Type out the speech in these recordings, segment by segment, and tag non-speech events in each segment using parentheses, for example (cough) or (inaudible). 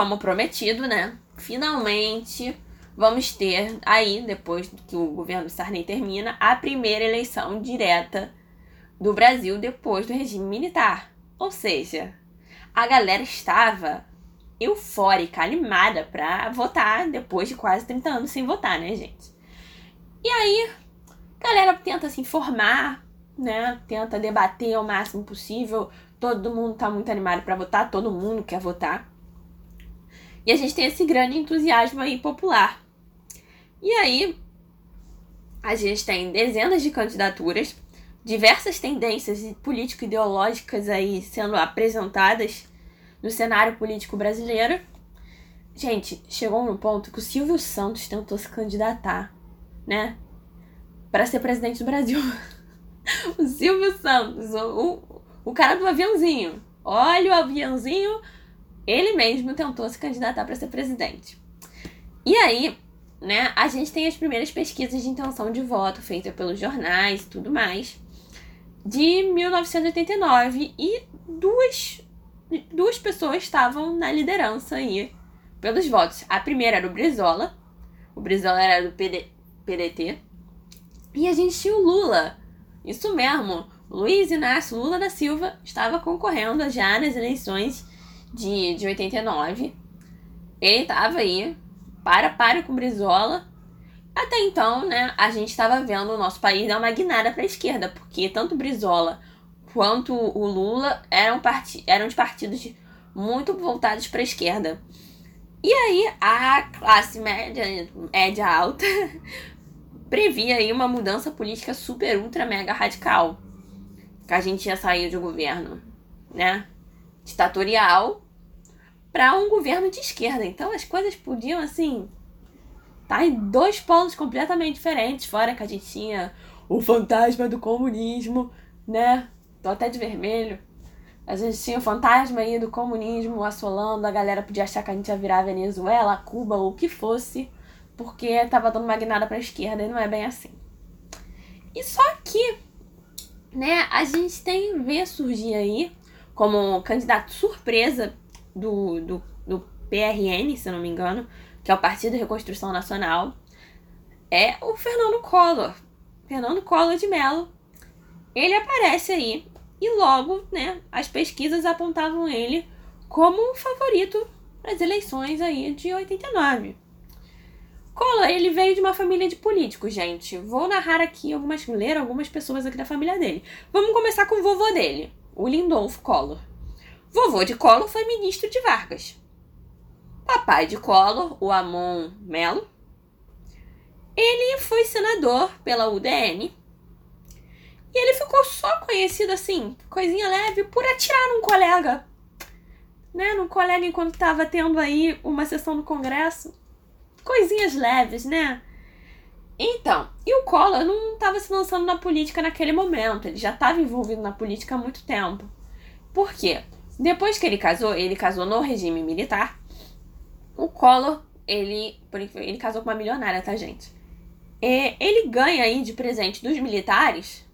como prometido, né? Finalmente vamos ter aí, depois que o governo Sarney termina, a primeira eleição direta do Brasil depois do regime militar. Ou seja, a galera estava eufórica, animada para votar depois de quase 30 anos sem votar, né, gente? E aí, a galera tenta se informar, né? Tenta debater ao máximo possível. Todo mundo tá muito animado para votar, todo mundo quer votar. E a gente tem esse grande entusiasmo aí popular. E aí, a gente tem dezenas de candidaturas, diversas tendências político-ideológicas aí sendo apresentadas no cenário político brasileiro. Gente, chegou num ponto que o Silvio Santos tentou se candidatar, né? Para ser presidente do Brasil. (laughs) o Silvio Santos, o, o, o cara do aviãozinho. Olha o aviãozinho, ele mesmo tentou se candidatar para ser presidente. E aí, né, a gente tem as primeiras pesquisas de intenção de voto feitas pelos jornais e tudo mais de 1989 e duas duas pessoas estavam na liderança aí pelos votos. A primeira era o Brizola. O Brizola era do PD, PDT. E a gente tinha o Lula. Isso mesmo. Luiz Inácio Lula da Silva estava concorrendo já nas eleições de, de 89. Ele estava aí, para para com Brizola. Até então, né, a gente estava vendo o nosso país dar uma guinada para esquerda, porque tanto Brizola quanto o Lula eram, part... eram de partidos muito voltados para esquerda. E aí a classe média, média alta, (laughs) previa aí uma mudança política super, ultra, mega radical. Que a gente ia sair um governo, né, ditatorial para um governo de esquerda. Então as coisas podiam, assim, tá em dois polos completamente diferentes. Fora que a gente tinha o fantasma do comunismo, né? tô até de vermelho. A gente tinha o fantasma aí do comunismo assolando, a galera podia achar que a gente ia virar Venezuela, Cuba ou o que fosse, porque tava dando uma guinada pra esquerda e não é bem assim. E só que, né, a gente tem ver surgir aí como candidato surpresa do, do, do PRN, se não me engano, que é o Partido Reconstrução Nacional, é o Fernando Collor. Fernando Collor de Mello. Ele aparece aí e logo, né, as pesquisas apontavam ele como favorito para as eleições aí de 89. Collor, ele veio de uma família de políticos, gente. Vou narrar aqui algumas, ler algumas pessoas aqui da família dele. Vamos começar com o vovô dele, o Lindolfo Collor. Vovô de Collor foi ministro de Vargas. Papai de Collor, o Amon Melo, ele foi senador pela UDN e ele ficou só conhecido assim, coisinha leve, por atirar num colega. Né? Num colega enquanto estava tendo aí uma sessão do Congresso. Coisinhas leves, né? Então, e o Collor não estava se lançando na política naquele momento, ele já estava envolvido na política há muito tempo. Por quê? Depois que ele casou, ele casou no regime militar. O Collor, ele, ele casou com uma milionária, tá, gente? É, ele ganha aí de presente dos militares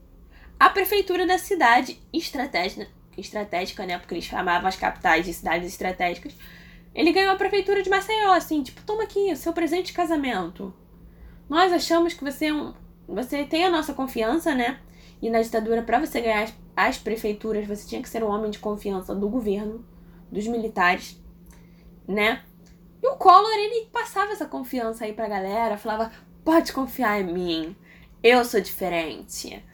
a prefeitura da cidade estratégica, estratégica, né? Porque eles chamavam as capitais de cidades estratégicas. Ele ganhou a prefeitura de Maceió, assim, tipo, toma aqui seu presente de casamento. Nós achamos que você é um, você tem a nossa confiança, né? E na ditadura, para você ganhar as, as prefeituras, você tinha que ser um homem de confiança do governo, dos militares, né? E o Collor, ele passava essa confiança aí pra galera, falava: pode confiar em mim, eu sou diferente.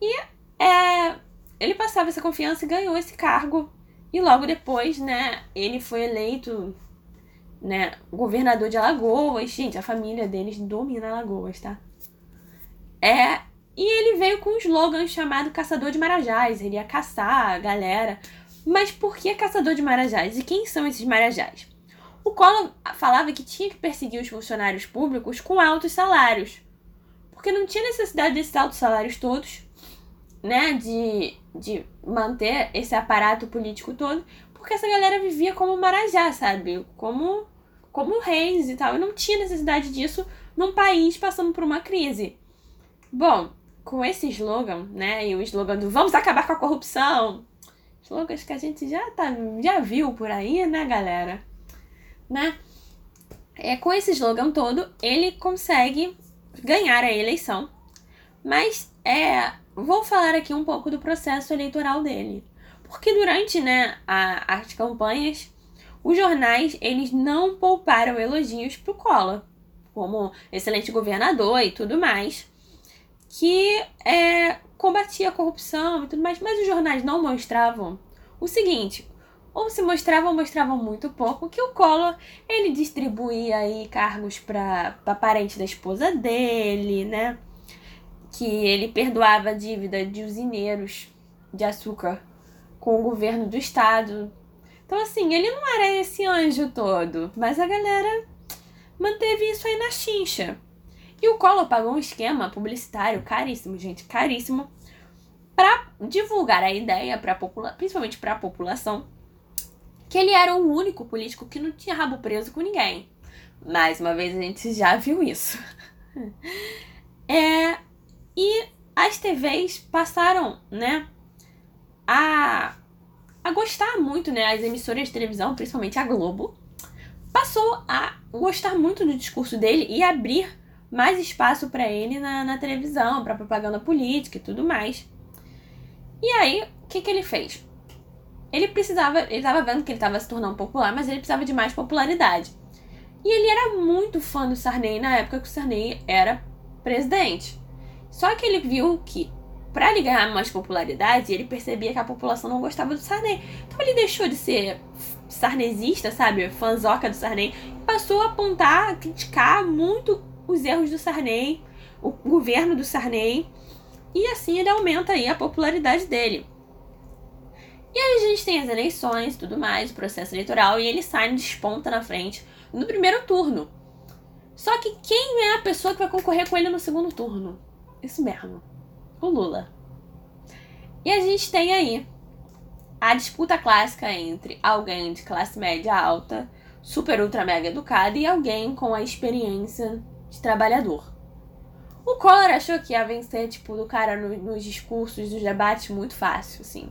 E é, ele passava essa confiança e ganhou esse cargo. E logo depois, né, ele foi eleito né, governador de Alagoas. Gente, a família deles domina Alagoas, tá? É, e ele veio com um slogan chamado Caçador de Marajás. Ele ia caçar a galera. Mas por que Caçador de Marajás? E quem são esses Marajás? O Collor falava que tinha que perseguir os funcionários públicos com altos salários. Porque não tinha necessidade desses altos salários todos né, de, de manter esse aparato político todo, porque essa galera vivia como marajá, sabe? Como, como reis e tal. E não tinha necessidade disso num país passando por uma crise. Bom, com esse slogan, né, e o slogan do vamos acabar com a corrupção, slogans que a gente já, tá, já viu por aí, né, galera? né? É, com esse slogan todo, ele consegue ganhar a eleição. Mas é, vou falar aqui um pouco do processo eleitoral dele. Porque durante né, a, as campanhas, os jornais eles não pouparam elogios pro Collor, como excelente governador e tudo mais, que é, combatia a corrupção e tudo mais, mas os jornais não mostravam o seguinte, ou se mostravam, mostravam muito pouco, que o Collor, ele distribuía aí cargos para parente da esposa dele, né? Que ele perdoava a dívida de usineiros de açúcar com o governo do estado. Então, assim, ele não era esse anjo todo, mas a galera manteve isso aí na chincha. E o Collor pagou um esquema publicitário caríssimo, gente, caríssimo, para divulgar a ideia, pra popula principalmente para a população, que ele era o único político que não tinha rabo preso com ninguém. Mais uma vez a gente já viu isso. (laughs) é, e as TVs passaram, né, a, a gostar muito, né, as emissoras de televisão, principalmente a Globo, passou a gostar muito do discurso dele e abrir mais espaço para ele na, na televisão, para propaganda política e tudo mais. E aí, o que, que ele fez? Ele precisava, ele estava vendo que ele estava se tornando popular, mas ele precisava de mais popularidade. E ele era muito fã do Sarney na época que o Sarney era presidente. Só que ele viu que para ele ganhar mais popularidade, ele percebia que a população não gostava do Sarney. Então ele deixou de ser sarnezista, sabe, fanzoca do Sarney, e passou a apontar, a criticar muito os erros do Sarney, o governo do Sarney, e assim ele aumenta aí a popularidade dele. E aí a gente tem as eleições tudo mais, o processo eleitoral, e ele sai, desponta na frente no primeiro turno. Só que quem é a pessoa que vai concorrer com ele no segundo turno? Isso mesmo, o Lula. E a gente tem aí a disputa clássica entre alguém de classe média alta, super ultra mega educado, e alguém com a experiência de trabalhador. O Collor achou que ia vencer, tipo, do cara no, nos discursos, nos debates muito fácil, assim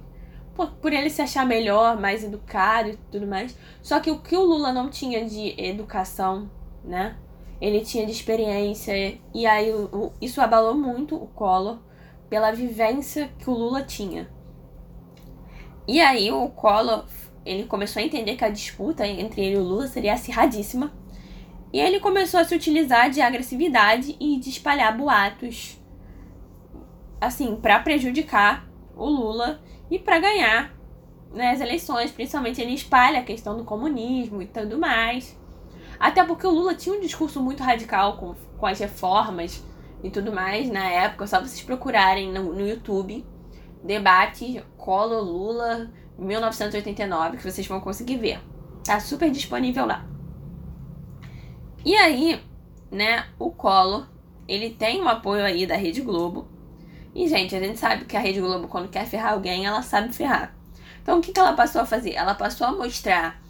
por, por ele se achar melhor, mais educado e tudo mais. Só que o que o Lula não tinha de educação, né? Ele tinha de experiência. E aí o, isso abalou muito o Collor pela vivência que o Lula tinha. E aí o Collor ele começou a entender que a disputa entre ele e o Lula seria acirradíssima. E ele começou a se utilizar de agressividade e de espalhar boatos, assim, para prejudicar o Lula e para ganhar né, as eleições. Principalmente ele espalha a questão do comunismo e tudo mais. Até porque o Lula tinha um discurso muito radical com, com as reformas e tudo mais na época. Só vocês procurarem no, no YouTube debate Collor Lula 1989 que vocês vão conseguir ver. Tá super disponível lá. E aí, né, o Collor, ele tem um apoio aí da Rede Globo e, gente, a gente sabe que a Rede Globo, quando quer ferrar alguém, ela sabe ferrar. Então, o que, que ela passou a fazer? Ela passou a mostrar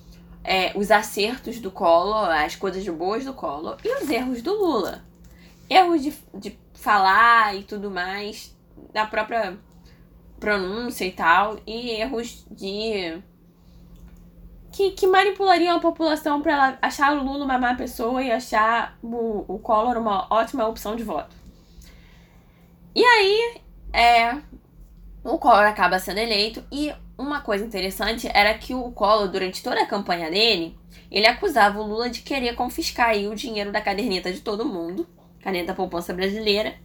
é, os acertos do Collor, as coisas boas do Collor e os erros do Lula. Erros de, de falar e tudo mais, da própria pronúncia e tal, e erros de. Que, que manipulariam a população para ela achar o Lula uma má pessoa e achar o, o Collor uma ótima opção de voto. E aí, é, o Collor acaba sendo eleito e uma coisa interessante era que o Collor, durante toda a campanha dele, ele acusava o Lula de querer confiscar o dinheiro da caderneta de todo mundo, caneta poupança brasileira.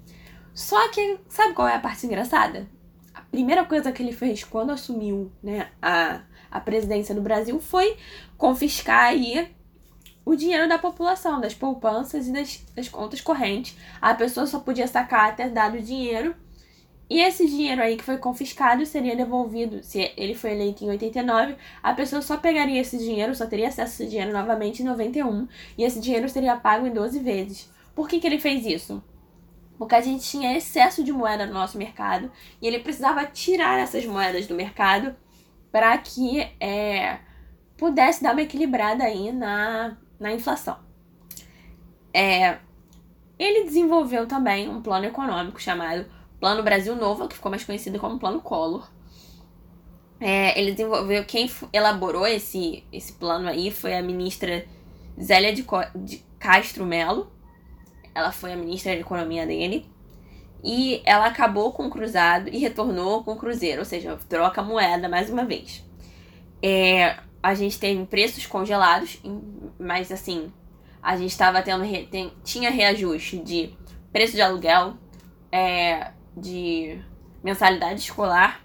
Só que, sabe qual é a parte engraçada? A primeira coisa que ele fez quando assumiu né, a, a presidência do Brasil foi confiscar aí o dinheiro da população, das poupanças e das, das contas correntes. A pessoa só podia sacar até dado dinheiro. E esse dinheiro aí que foi confiscado seria devolvido, se ele foi eleito em 89, a pessoa só pegaria esse dinheiro, só teria acesso a esse dinheiro novamente em 91, e esse dinheiro seria pago em 12 vezes. Por que, que ele fez isso? Porque a gente tinha excesso de moeda no nosso mercado e ele precisava tirar essas moedas do mercado para que é, pudesse dar uma equilibrada aí na, na inflação. É, ele desenvolveu também um plano econômico chamado Plano Brasil Novo, que ficou mais conhecido como Plano Collor. É, ele desenvolveu, quem elaborou esse, esse plano aí foi a ministra Zélia de, Co de Castro Melo. Ela foi a ministra da Economia dele. E ela acabou com o cruzado e retornou com o cruzeiro, ou seja, troca moeda mais uma vez. É, a gente teve preços congelados, mas assim, a gente estava tendo tem, tinha reajuste de preço de aluguel, é, de mensalidade escolar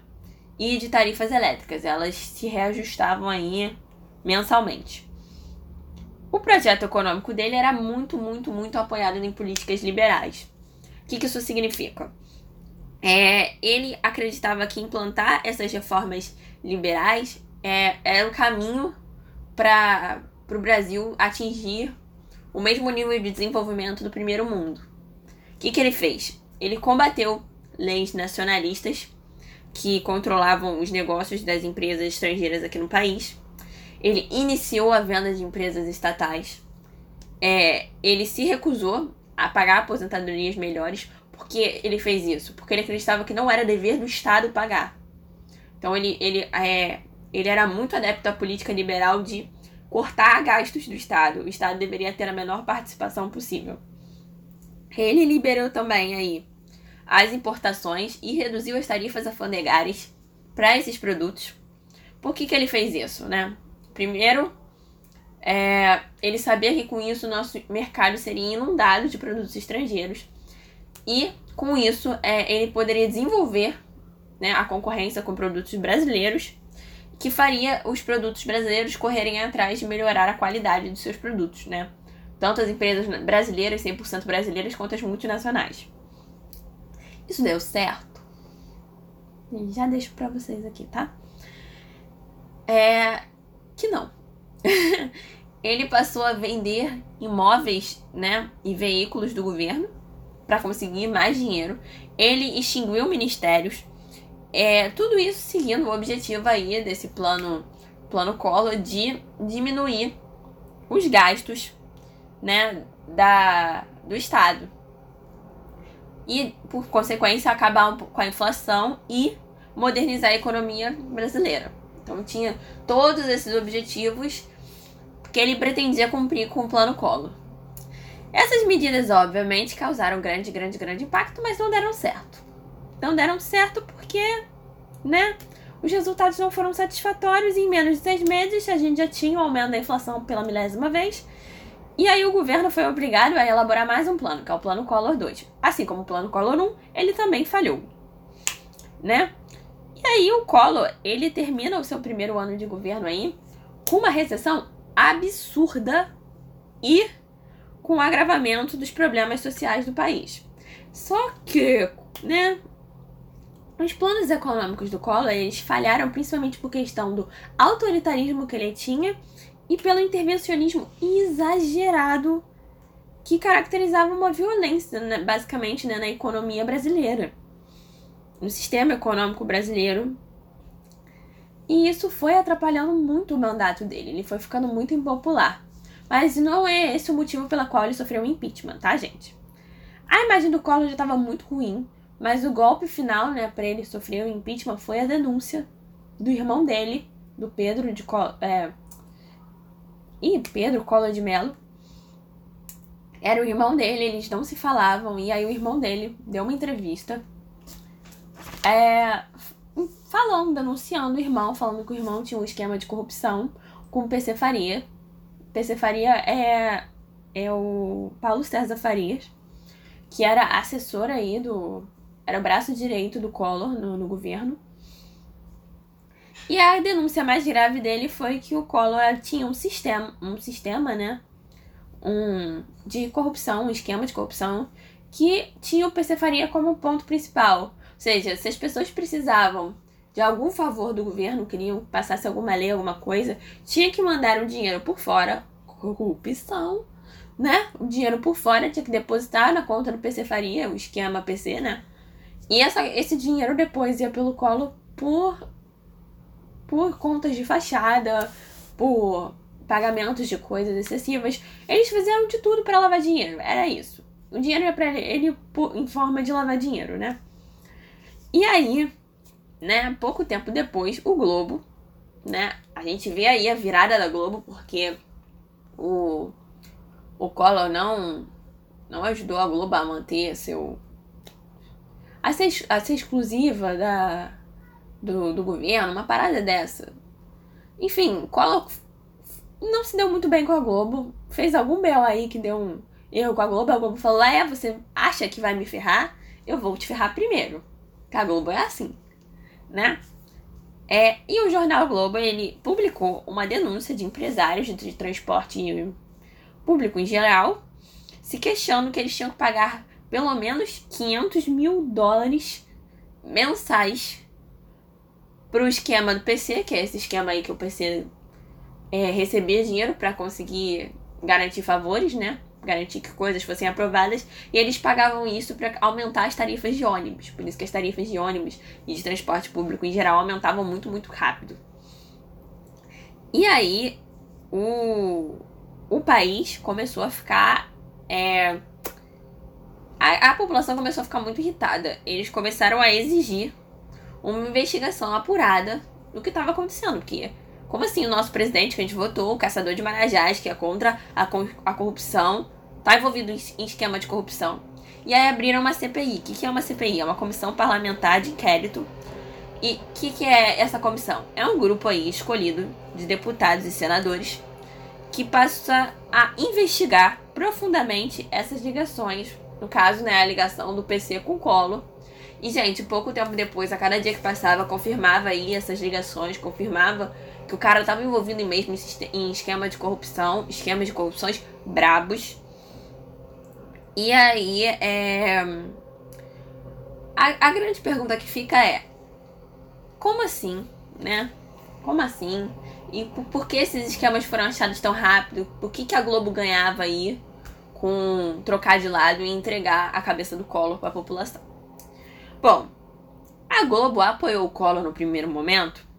e de tarifas elétricas. Elas se reajustavam aí mensalmente. O projeto econômico dele era muito, muito, muito apoiado em políticas liberais. O que, que isso significa? É, ele acreditava que implantar essas reformas liberais é, era o caminho para o Brasil atingir o mesmo nível de desenvolvimento do primeiro mundo. O que, que ele fez? Ele combateu leis nacionalistas que controlavam os negócios das empresas estrangeiras aqui no país. Ele iniciou a venda de empresas estatais. É, ele se recusou a pagar aposentadorias melhores. Por que ele fez isso? Porque ele acreditava que não era dever do Estado pagar. Então ele, ele, é, ele era muito adepto à política liberal de cortar gastos do Estado. O Estado deveria ter a menor participação possível. Ele liberou também aí as importações e reduziu as tarifas alfandegárias para esses produtos. Por que, que ele fez isso, né? Primeiro, é, ele sabia que com isso o nosso mercado seria inundado de produtos estrangeiros e com isso é, ele poderia desenvolver né, a concorrência com produtos brasileiros que faria os produtos brasileiros correrem atrás de melhorar a qualidade dos seus produtos, né? Tanto as empresas brasileiras, 100% brasileiras, quanto as multinacionais. Isso deu certo? Já deixo para vocês aqui, tá? É que não. (laughs) ele passou a vender imóveis, né, e veículos do governo para conseguir mais dinheiro. Ele extinguiu ministérios. É, tudo isso seguindo o objetivo aí desse plano plano Collor de diminuir os gastos, né, da do estado e, por consequência, acabar com a inflação e modernizar a economia brasileira. Então, tinha todos esses objetivos que ele pretendia cumprir com o Plano Collor. Essas medidas, obviamente, causaram grande, grande, grande impacto, mas não deram certo. Não deram certo porque, né, os resultados não foram satisfatórios em menos de seis meses a gente já tinha o aumento da inflação pela milésima vez e aí o governo foi obrigado a elaborar mais um plano, que é o Plano Collor 2. Assim como o Plano Collor 1, ele também falhou, né? E aí o Collor, ele termina o seu primeiro ano de governo aí com uma recessão absurda e com o agravamento dos problemas sociais do país. Só que, né, os planos econômicos do Collor, eles falharam principalmente por questão do autoritarismo que ele tinha e pelo intervencionismo exagerado que caracterizava uma violência, né, basicamente, né, na economia brasileira, no sistema econômico brasileiro. E isso foi atrapalhando muito o mandato dele, ele foi ficando muito impopular. Mas não é esse o motivo pelo qual ele sofreu um impeachment, tá, gente? A imagem do Collor já estava muito ruim, mas o golpe final, né, para ele sofrer o impeachment foi a denúncia do irmão dele, do Pedro de é, e Pedro Collor de Mello era o irmão dele, eles não se falavam, e aí o irmão dele deu uma entrevista é, falando, denunciando o irmão, falando que o irmão tinha um esquema de corrupção com o PC Faria. PC Faria é, é o Paulo César Farias, que era assessor aí do. Era o braço direito do Collor no, no governo. E a denúncia mais grave dele foi que o Collor tinha um sistema, um sistema, né? Um de corrupção, um esquema de corrupção que tinha o PC Faria como ponto principal. Seja, se as pessoas precisavam de algum favor do governo, queriam que passasse alguma lei, alguma coisa, tinha que mandar o dinheiro por fora, corrupção, né? O dinheiro por fora tinha que depositar na conta do PC Faria, o esquema PC, né? E essa, esse dinheiro depois ia pelo colo por por contas de fachada, por pagamentos de coisas excessivas. Eles fizeram de tudo para lavar dinheiro, era isso. O dinheiro é para ele, ele em forma de lavar dinheiro, né? E aí, né, pouco tempo depois, o Globo, né, a gente vê aí a virada da Globo porque o o Collor não, não ajudou a Globo a manter seu. a ser, a ser exclusiva da, do, do governo, uma parada dessa. Enfim, Collor não se deu muito bem com a Globo, fez algum bel aí que deu um erro com a Globo, a Globo falou: é, você acha que vai me ferrar? Eu vou te ferrar primeiro. Que a Globo é assim, né? É, e o jornal Globo ele publicou uma denúncia de empresários de transporte público em geral, se questionando que eles tinham que pagar pelo menos 500 mil dólares mensais para o esquema do PC, que é esse esquema aí que o PC é, recebia dinheiro para conseguir garantir favores, né? Garantir que coisas fossem aprovadas, e eles pagavam isso para aumentar as tarifas de ônibus. Por isso que as tarifas de ônibus e de transporte público em geral aumentavam muito, muito rápido. E aí, o, o país começou a ficar. É, a, a população começou a ficar muito irritada. Eles começaram a exigir uma investigação apurada do que estava acontecendo, porque como assim o nosso presidente que a gente votou, o caçador de marajás, que é contra a, a corrupção, tá envolvido em esquema de corrupção? E aí abriram uma CPI. O que, que é uma CPI? É uma comissão parlamentar de inquérito. E o que, que é essa comissão? É um grupo aí escolhido de deputados e senadores que passa a investigar profundamente essas ligações. No caso, né, a ligação do PC com o Colo. E, gente, pouco tempo depois, a cada dia que passava, confirmava aí essas ligações, confirmava que o cara estava envolvido mesmo em esquema de corrupção, esquemas de corrupções brabos. E aí, é... a, a grande pergunta que fica é: como assim, né? Como assim? E por, por que esses esquemas foram achados tão rápido? Por que, que a Globo ganhava aí com trocar de lado e entregar a cabeça do Collor para a população? Bom, a Globo apoiou o Collor no primeiro momento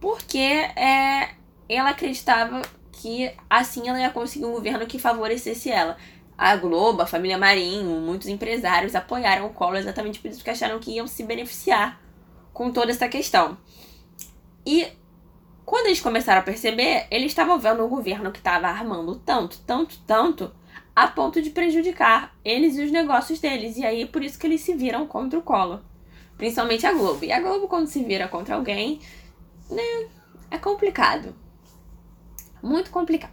porque é, ela acreditava que assim ela ia conseguir um governo que favorecesse ela. A Globo, a família Marinho, muitos empresários apoiaram o Collor exatamente por isso que acharam que iam se beneficiar com toda essa questão. E quando eles começaram a perceber, eles estavam vendo um governo que estava armando tanto, tanto, tanto, a ponto de prejudicar eles e os negócios deles. E aí por isso que eles se viram contra o Collor. Principalmente a Globo. E a Globo, quando se vira contra alguém, né, é complicado. Muito complicado.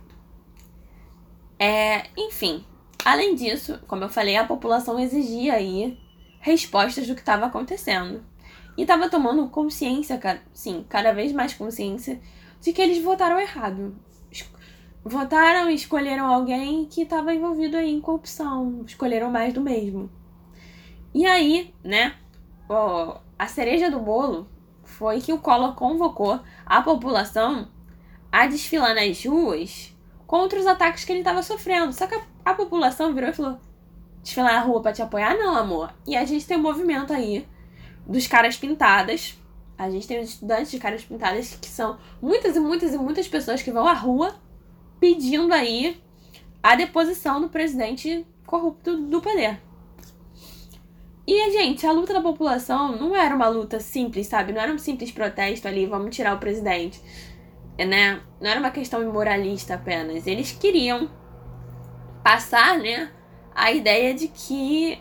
É, enfim, além disso, como eu falei, a população exigia aí respostas do que estava acontecendo. E estava tomando consciência, sim, cada vez mais consciência de que eles votaram errado. Votaram e escolheram alguém que estava envolvido aí em corrupção. Escolheram mais do mesmo. E aí, né, a cereja do bolo foi que o Collor convocou a população a desfilar nas ruas contra os ataques que ele estava sofrendo. Só que a, a, população virou e falou: desfilar na rua para te apoiar? Não, amor. E a gente tem um movimento aí dos caras pintadas. A gente tem os estudantes de caras pintadas que são muitas e muitas e muitas pessoas que vão à rua pedindo aí a deposição do presidente corrupto do poder. E, gente, a luta da população não era uma luta simples, sabe? Não era um simples protesto ali, vamos tirar o presidente, né? Não era uma questão imoralista apenas. Eles queriam passar, né, a ideia de que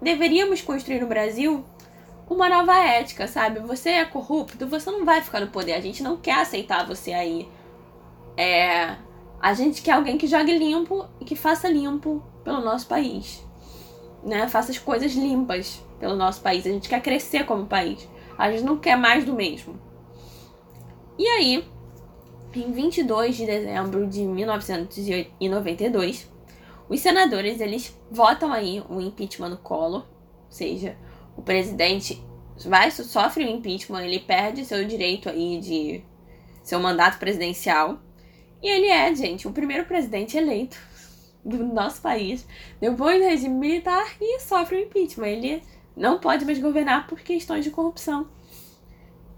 deveríamos construir no Brasil uma nova ética, sabe? Você é corrupto, você não vai ficar no poder. A gente não quer aceitar você aí. É, a gente quer alguém que jogue limpo e que faça limpo pelo nosso país né, faça as coisas limpas pelo nosso país. A gente quer crescer como país. A gente não quer mais do mesmo. E aí, em 22 de dezembro de 1992, os senadores eles votam aí o impeachment do Collor, ou seja, o presidente vai sofre o impeachment, ele perde seu direito aí de seu mandato presidencial. E ele é, gente, o primeiro presidente eleito do nosso país depois do regime militar e sofre o impeachment. Ele não pode mais governar por questões de corrupção.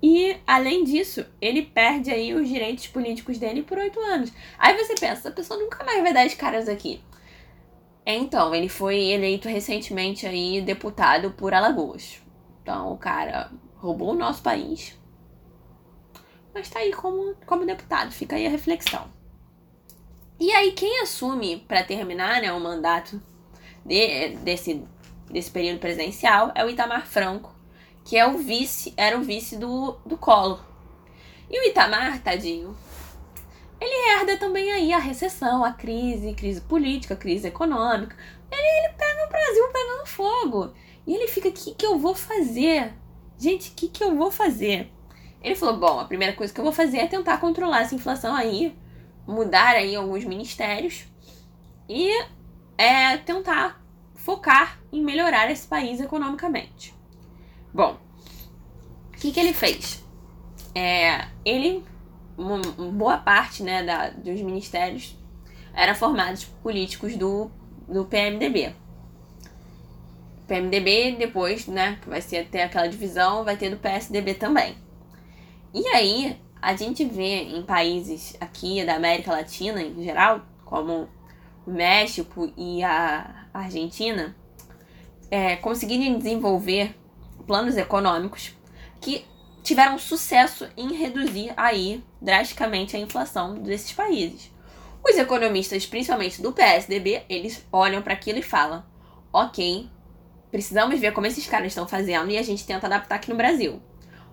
E, além disso, ele perde aí os direitos políticos dele por oito anos. Aí você pensa, a pessoa nunca mais vai dar as caras aqui. Então, ele foi eleito recentemente aí deputado por Alagoas. Então, o cara roubou o nosso país. Mas tá aí como, como deputado, fica aí a reflexão. E aí quem assume para terminar, né, o mandato de, desse desse período presidencial é o Itamar Franco, que é o vice, era o vice do, do Collor. E o Itamar, tadinho, ele herda também aí a recessão, a crise, crise política, crise econômica. Ele, ele pega o Brasil pegando fogo. E ele fica, o que, que eu vou fazer? Gente, o que, que eu vou fazer? Ele falou, bom, a primeira coisa que eu vou fazer é tentar controlar essa inflação aí, mudar aí alguns ministérios e é, tentar focar em melhorar esse país economicamente. Bom, o que, que ele fez? É, ele, uma, boa parte né, da, dos ministérios era formados por políticos do, do PMDB. PMDB, depois, né, vai ser até aquela divisão, vai ter do PSDB também. E aí, a gente vê em países aqui da América Latina em geral, como o México e a Argentina, é, conseguirem desenvolver planos econômicos que tiveram sucesso em reduzir aí drasticamente a inflação desses países. Os economistas, principalmente do PSDB, eles olham para aquilo e falam: ok, precisamos ver como esses caras estão fazendo e a gente tenta adaptar aqui no Brasil.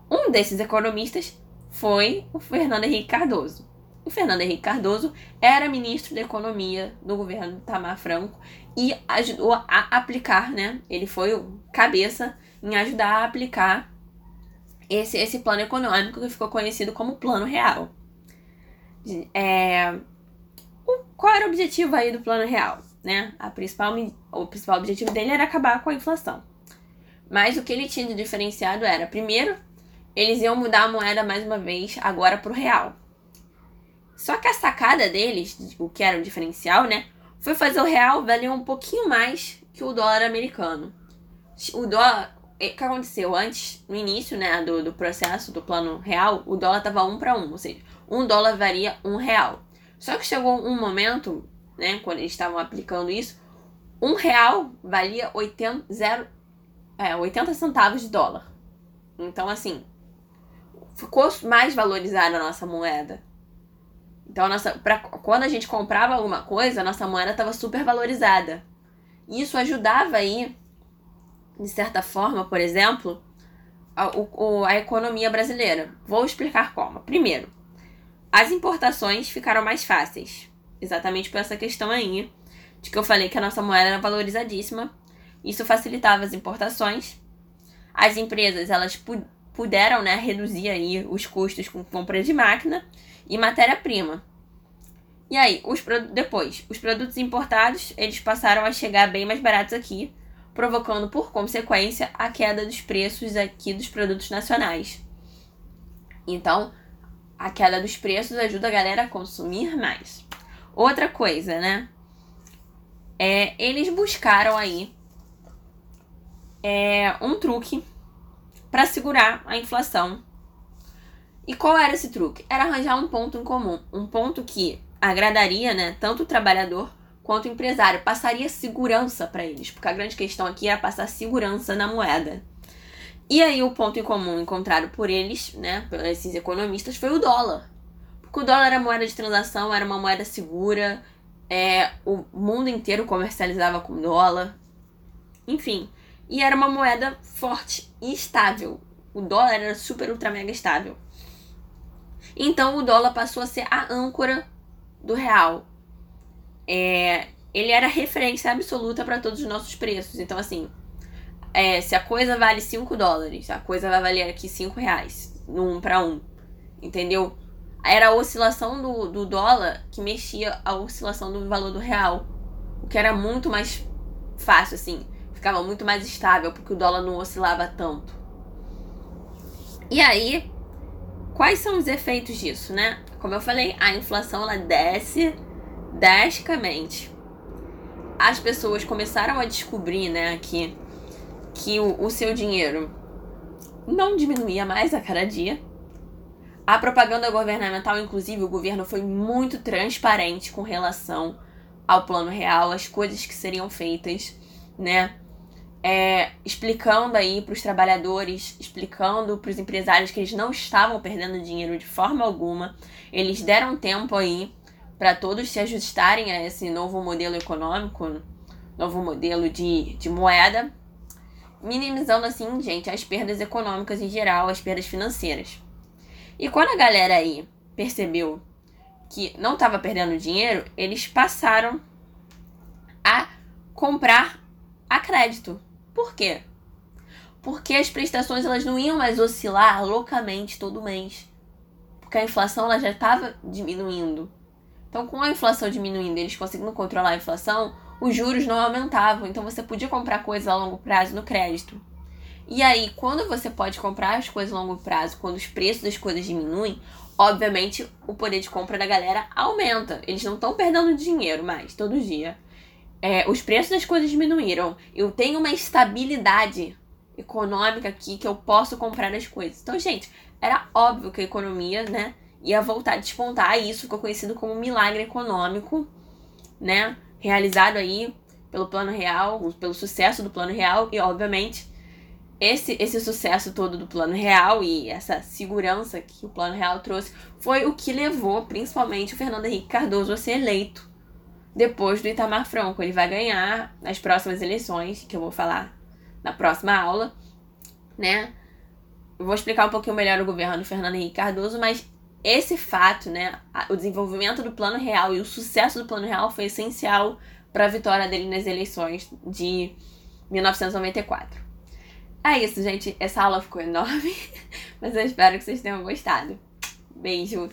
Um desses economistas foi o Fernando Henrique Cardoso. O Fernando Henrique Cardoso era ministro da Economia do governo Tamar Franco e ajudou a aplicar, né? Ele foi o cabeça em ajudar a aplicar esse, esse plano econômico que ficou conhecido como Plano Real. É, o, qual era o objetivo aí do Plano Real? Né? A principal, o principal objetivo dele era acabar com a inflação. Mas o que ele tinha de diferenciado era, primeiro, eles iam mudar a moeda mais uma vez, agora para o real. Só que a sacada deles, o que era o diferencial, né? Foi fazer o real valer um pouquinho mais que o dólar americano. O dólar. O que aconteceu? Antes, no início né, do, do processo do plano real, o dólar estava um para um, ou seja, um dólar varia um real. Só que chegou um momento, né, quando eles estavam aplicando isso, um real valia 80, zero, é, 80 centavos de dólar. Então, assim, ficou mais valorizada a nossa moeda. Então, a nossa, pra, quando a gente comprava alguma coisa, a nossa moeda estava super valorizada. Isso ajudava aí, de certa forma, por exemplo, a, o, a economia brasileira. Vou explicar como. Primeiro, as importações ficaram mais fáceis. Exatamente por essa questão aí, de que eu falei que a nossa moeda era valorizadíssima. Isso facilitava as importações. As empresas, elas puderam né, reduzir aí os custos com compra de máquina e matéria-prima. E aí, os depois, os produtos importados, eles passaram a chegar bem mais baratos aqui, provocando por consequência a queda dos preços aqui dos produtos nacionais. Então, a queda dos preços ajuda a galera a consumir mais. Outra coisa, né? É, eles buscaram aí é, um truque para segurar a inflação e qual era esse truque? Era arranjar um ponto em comum, um ponto que agradaria, né, tanto o trabalhador quanto o empresário, passaria segurança para eles, porque a grande questão aqui era passar segurança na moeda. E aí o ponto em comum encontrado por eles, né, por esses economistas, foi o dólar. Porque o dólar era moeda de transação, era uma moeda segura, é, o mundo inteiro comercializava com dólar, enfim. E era uma moeda forte e estável. O dólar era super, ultra, mega estável. Então o dólar passou a ser a âncora do real. É, ele era referência absoluta para todos os nossos preços. Então, assim, é, se a coisa vale 5 dólares, a coisa vai valer aqui 5 reais, no 1 para 1. Entendeu? Era a oscilação do, do dólar que mexia a oscilação do valor do real. O que era muito mais fácil, assim. Ficava muito mais estável, porque o dólar não oscilava tanto. E aí, Quais são os efeitos disso, né? Como eu falei, a inflação ela desce drasticamente. As pessoas começaram a descobrir, né, que, que o, o seu dinheiro não diminuía mais a cada dia. A propaganda governamental, inclusive, o governo foi muito transparente com relação ao plano real, as coisas que seriam feitas, né? É, explicando aí para os trabalhadores, explicando para os empresários que eles não estavam perdendo dinheiro de forma alguma. Eles deram tempo aí para todos se ajustarem a esse novo modelo econômico, novo modelo de, de moeda, minimizando assim, gente, as perdas econômicas em geral, as perdas financeiras. E quando a galera aí percebeu que não estava perdendo dinheiro, eles passaram a comprar a crédito. Por quê? Porque as prestações elas não iam mais oscilar loucamente todo mês. Porque a inflação ela já estava diminuindo. Então, com a inflação diminuindo, eles conseguindo controlar a inflação, os juros não aumentavam. Então, você podia comprar coisas a longo prazo no crédito. E aí, quando você pode comprar as coisas a longo prazo, quando os preços das coisas diminuem, obviamente o poder de compra da galera aumenta. Eles não estão perdendo dinheiro mais todo dia. É, os preços das coisas diminuíram. Eu tenho uma estabilidade econômica aqui que eu posso comprar as coisas. Então, gente, era óbvio que a economia, né, ia voltar a despontar. Isso ficou conhecido como milagre econômico, né? Realizado aí pelo Plano Real, pelo sucesso do Plano Real e, obviamente, esse, esse sucesso todo do Plano Real e essa segurança que o Plano Real trouxe foi o que levou, principalmente, o Fernando Henrique Cardoso a ser eleito depois do Itamar Franco. Ele vai ganhar nas próximas eleições, que eu vou falar na próxima aula, né? Eu vou explicar um pouquinho melhor o governo do Fernando Henrique Cardoso, mas esse fato, né, o desenvolvimento do Plano Real e o sucesso do Plano Real foi essencial para a vitória dele nas eleições de 1994. É isso, gente. Essa aula ficou enorme, (laughs) mas eu espero que vocês tenham gostado. Beijo!